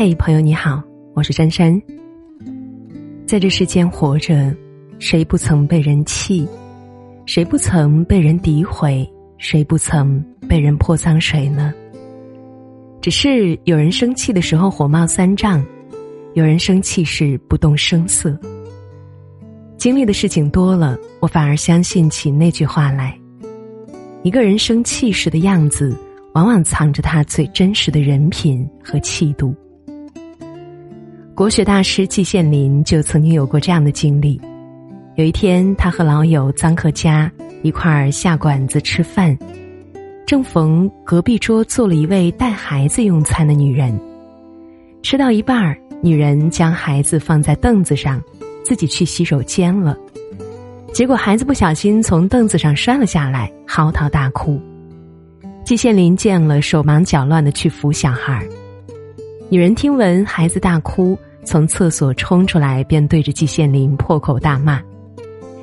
嘿，朋友你好，我是珊珊。在这世间活着，谁不曾被人气？谁不曾被人诋毁？谁不曾被人泼脏水呢？只是有人生气的时候火冒三丈，有人生气时不动声色。经历的事情多了，我反而相信起那句话来：一个人生气时的样子，往往藏着他最真实的人品和气度。国学大师季羡林就曾经有过这样的经历。有一天，他和老友臧克家一块儿下馆子吃饭，正逢隔壁桌坐了一位带孩子用餐的女人。吃到一半儿，女人将孩子放在凳子上，自己去洗手间了。结果孩子不小心从凳子上摔了下来，嚎啕大哭。季羡林见了，手忙脚乱的去扶小孩儿。女人听闻孩子大哭。从厕所冲出来，便对着季羡林破口大骂：“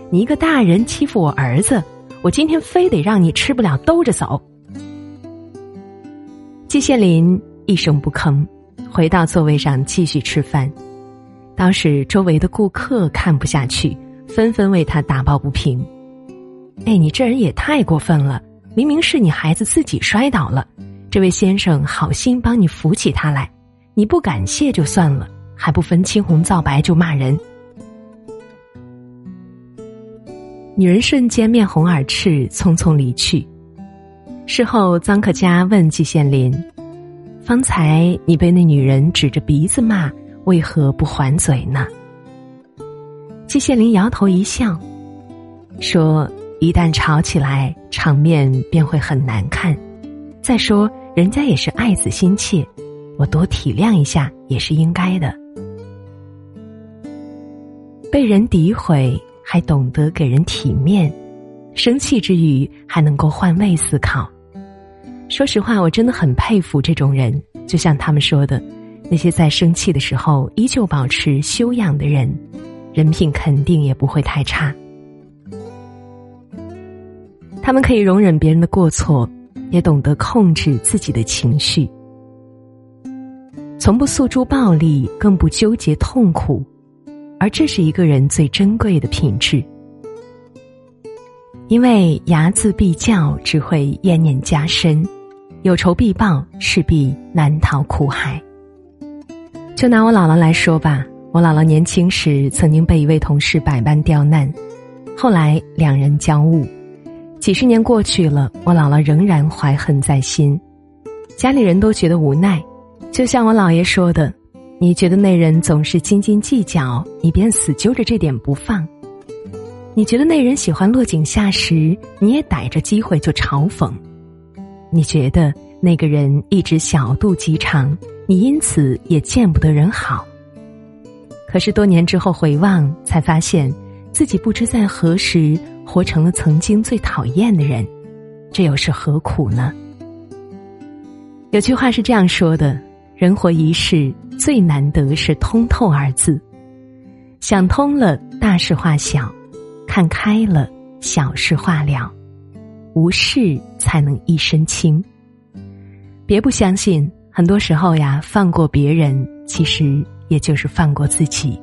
你一个大人欺负我儿子，我今天非得让你吃不了兜着走。”季羡林一声不吭，回到座位上继续吃饭。当时周围的顾客看不下去，纷纷为他打抱不平：“哎，你这人也太过分了！明明是你孩子自己摔倒了，这位先生好心帮你扶起他来，你不感谢就算了。”还不分青红皂白就骂人，女人瞬间面红耳赤，匆匆离去。事后，臧克家问季羡林：“方才你被那女人指着鼻子骂，为何不还嘴呢？”季羡林摇头一笑，说：“一旦吵起来，场面便会很难看。再说，人家也是爱子心切，我多体谅一下也是应该的。”被人诋毁还懂得给人体面，生气之余还能够换位思考。说实话，我真的很佩服这种人。就像他们说的，那些在生气的时候依旧保持修养的人，人品肯定也不会太差。他们可以容忍别人的过错，也懂得控制自己的情绪，从不诉诸暴力，更不纠结痛苦。而这是一个人最珍贵的品质，因为睚眦必较只会怨念加深，有仇必报势必难逃苦海。就拿我姥姥来说吧，我姥姥年轻时曾经被一位同事百般刁难，后来两人交恶，几十年过去了，我姥姥仍然怀恨在心，家里人都觉得无奈，就像我姥爷说的。你觉得那人总是斤斤计较，你便死揪着这点不放；你觉得那人喜欢落井下石，你也逮着机会就嘲讽；你觉得那个人一直小肚鸡肠，你因此也见不得人好。可是多年之后回望，才发现自己不知在何时活成了曾经最讨厌的人，这又是何苦呢？有句话是这样说的。人活一世，最难得是通透二字。想通了，大事化小；看开了，小事化了。无事才能一身轻。别不相信，很多时候呀，放过别人，其实也就是放过自己。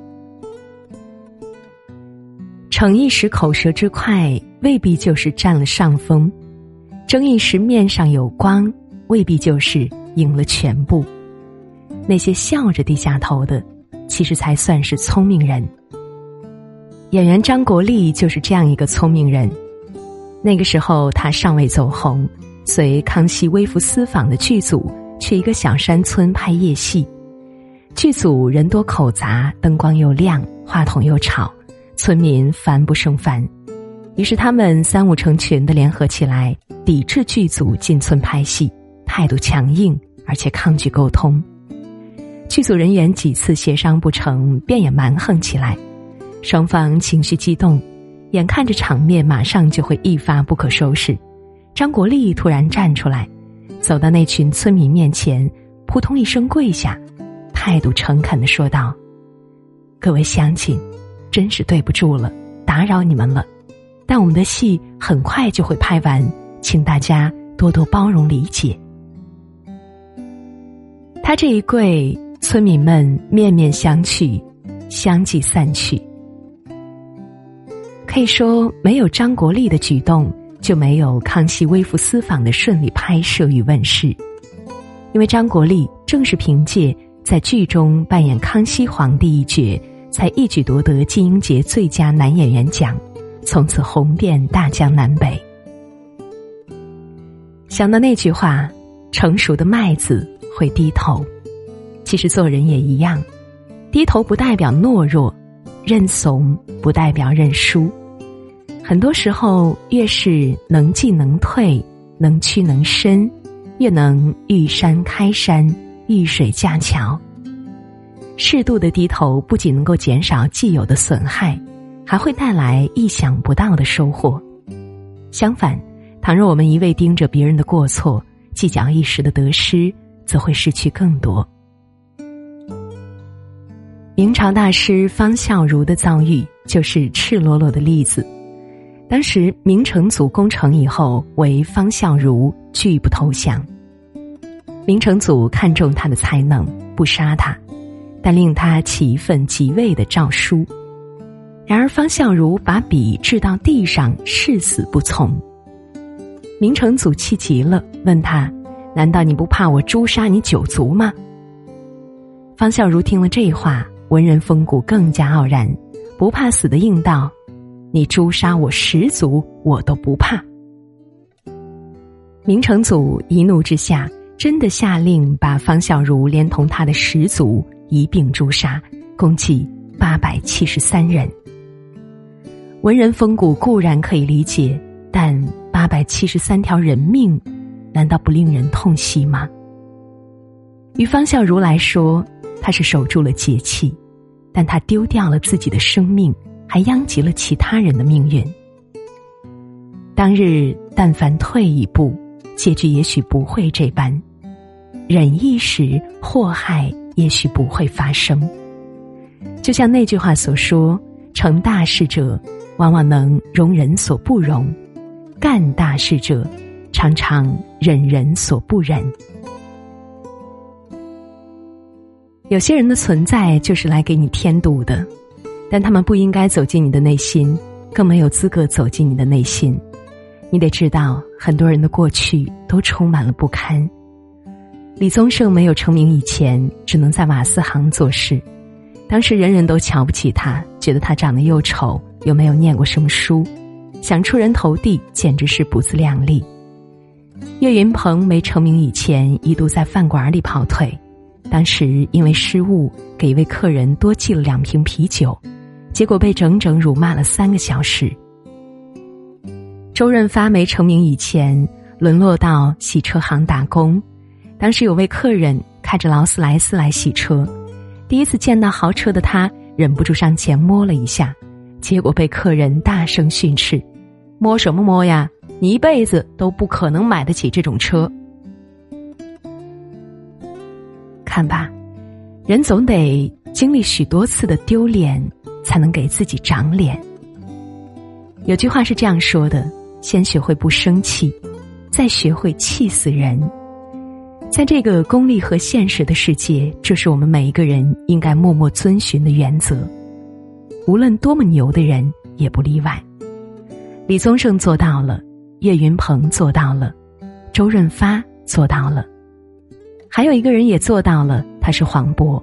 逞一时口舌之快，未必就是占了上风；争一时面上有光，未必就是赢了全部。那些笑着低下头的，其实才算是聪明人。演员张国立就是这样一个聪明人。那个时候他尚未走红，随康熙微服私访的剧组去一个小山村拍夜戏。剧组人多口杂，灯光又亮，话筒又吵，村民烦不胜烦。于是他们三五成群的联合起来，抵制剧组进村拍戏，态度强硬，而且抗拒沟通。剧组人员几次协商不成，便也蛮横起来，双方情绪激动，眼看着场面马上就会一发不可收拾。张国立突然站出来，走到那群村民面前，扑通一声跪下，态度诚恳的说道：“各位乡亲，真是对不住了，打扰你们了。但我们的戏很快就会拍完，请大家多多包容理解。”他这一跪。村民们面面相觑，相继散去。可以说，没有张国立的举动，就没有康熙微服私访的顺利拍摄与问世。因为张国立正是凭借在剧中扮演康熙皇帝一角，才一举夺得金鹰节最佳男演员奖，从此红遍大江南北。想到那句话：“成熟的麦子会低头。”其实做人也一样，低头不代表懦弱，认怂不代表认输。很多时候，越是能进能退、能屈能伸，越能遇山开山、遇水架桥。适度的低头，不仅能够减少既有的损害，还会带来意想不到的收获。相反，倘若我们一味盯着别人的过错，计较一时的得失，则会失去更多。明朝大师方孝孺的遭遇就是赤裸裸的例子。当时明成祖攻城以后，为方孝孺拒不投降。明成祖看中他的才能，不杀他，但令他起一份即位的诏书。然而方孝孺把笔掷到地上，誓死不从。明成祖气急了，问他：“难道你不怕我诛杀你九族吗？”方孝孺听了这话，文人风骨更加傲然，不怕死的应道：“你诛杀我十族，我都不怕。”明成祖一怒之下，真的下令把方孝孺连同他的十族一并诛杀，共计八百七十三人。文人风骨固然可以理解，但。八百七十三条人命，难道不令人痛惜吗？于方孝孺来说，他是守住了节气，但他丢掉了自己的生命，还殃及了其他人的命运。当日但凡退一步，结局也许不会这般；忍一时，祸害也许不会发生。就像那句话所说：“成大事者，往往能容人所不容。”干大事者，常常忍人所不忍。有些人的存在就是来给你添堵的，但他们不应该走进你的内心，更没有资格走进你的内心。你得知道，很多人的过去都充满了不堪。李宗盛没有成名以前，只能在瓦斯行做事，当时人人都瞧不起他，觉得他长得又丑，又没有念过什么书。想出人头地，简直是不自量力。岳云鹏没成名以前，一度在饭馆里跑腿，当时因为失误给一位客人多寄了两瓶啤酒，结果被整整辱骂了三个小时。周润发没成名以前，沦落到洗车行打工，当时有位客人开着劳斯莱斯来洗车，第一次见到豪车的他，忍不住上前摸了一下，结果被客人大声训斥。摸什么摸呀？你一辈子都不可能买得起这种车。看吧，人总得经历许多次的丢脸，才能给自己长脸。有句话是这样说的：先学会不生气，再学会气死人。在这个功利和现实的世界，这是我们每一个人应该默默遵循的原则。无论多么牛的人，也不例外。李宗盛做到了，岳云鹏做到了，周润发做到了，还有一个人也做到了，他是黄渤。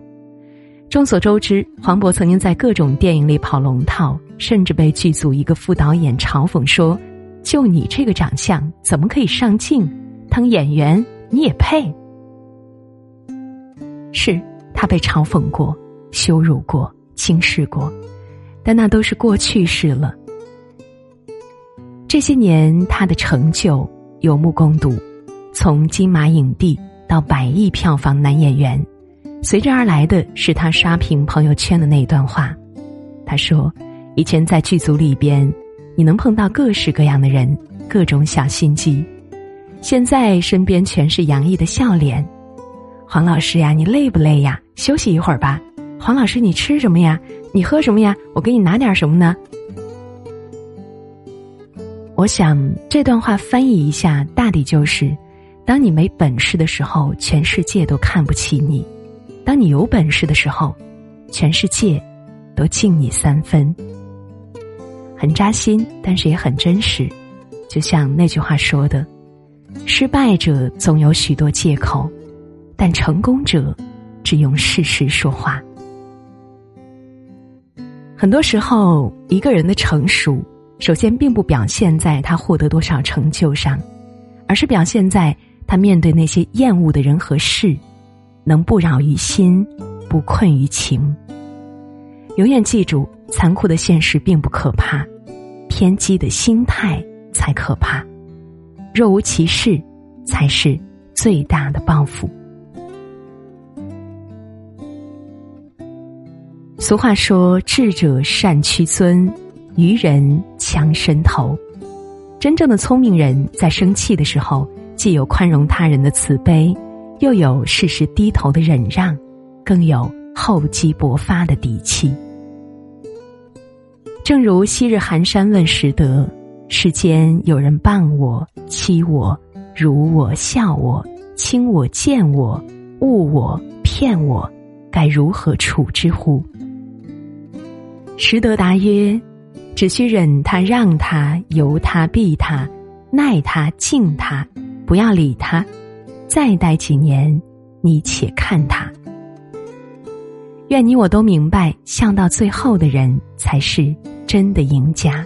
众所周知，黄渤曾经在各种电影里跑龙套，甚至被剧组一个副导演嘲讽说：“就你这个长相，怎么可以上镜？当演员你也配？”是他被嘲讽过、羞辱过、轻视过，但那都是过去式了。这些年，他的成就有目共睹，从金马影帝到百亿票房男演员，随之而来的是他刷屏朋友圈的那一段话。他说：“以前在剧组里边，你能碰到各式各样的人，各种小心机；现在身边全是洋溢的笑脸。黄老师呀，你累不累呀？休息一会儿吧。黄老师，你吃什么呀？你喝什么呀？我给你拿点什么呢？”我想这段话翻译一下，大抵就是：当你没本事的时候，全世界都看不起你；当你有本事的时候，全世界都敬你三分。很扎心，但是也很真实。就像那句话说的：“失败者总有许多借口，但成功者只用事实说话。”很多时候，一个人的成熟，首先并不表现在他获得多少成就上，而是表现在他面对那些厌恶的人和事，能不扰于心，不困于情。永远记住，残酷的现实并不可怕。偏激的心态才可怕，若无其事，才是最大的报复。俗话说：“智者善屈尊，愚人强伸头。”真正的聪明人在生气的时候，既有宽容他人的慈悲，又有适时低头的忍让，更有厚积薄发的底气。正如昔日寒山问拾得：“世间有人谤我、欺我、辱我、笑我、轻我、贱我、误我、骗我，该如何处之乎？”拾得答曰：“只需忍他、让他、由他、避他、耐他、敬他，不要理他。再待几年，你且看他。愿你我都明白，笑到最后的人才是。”真的赢家。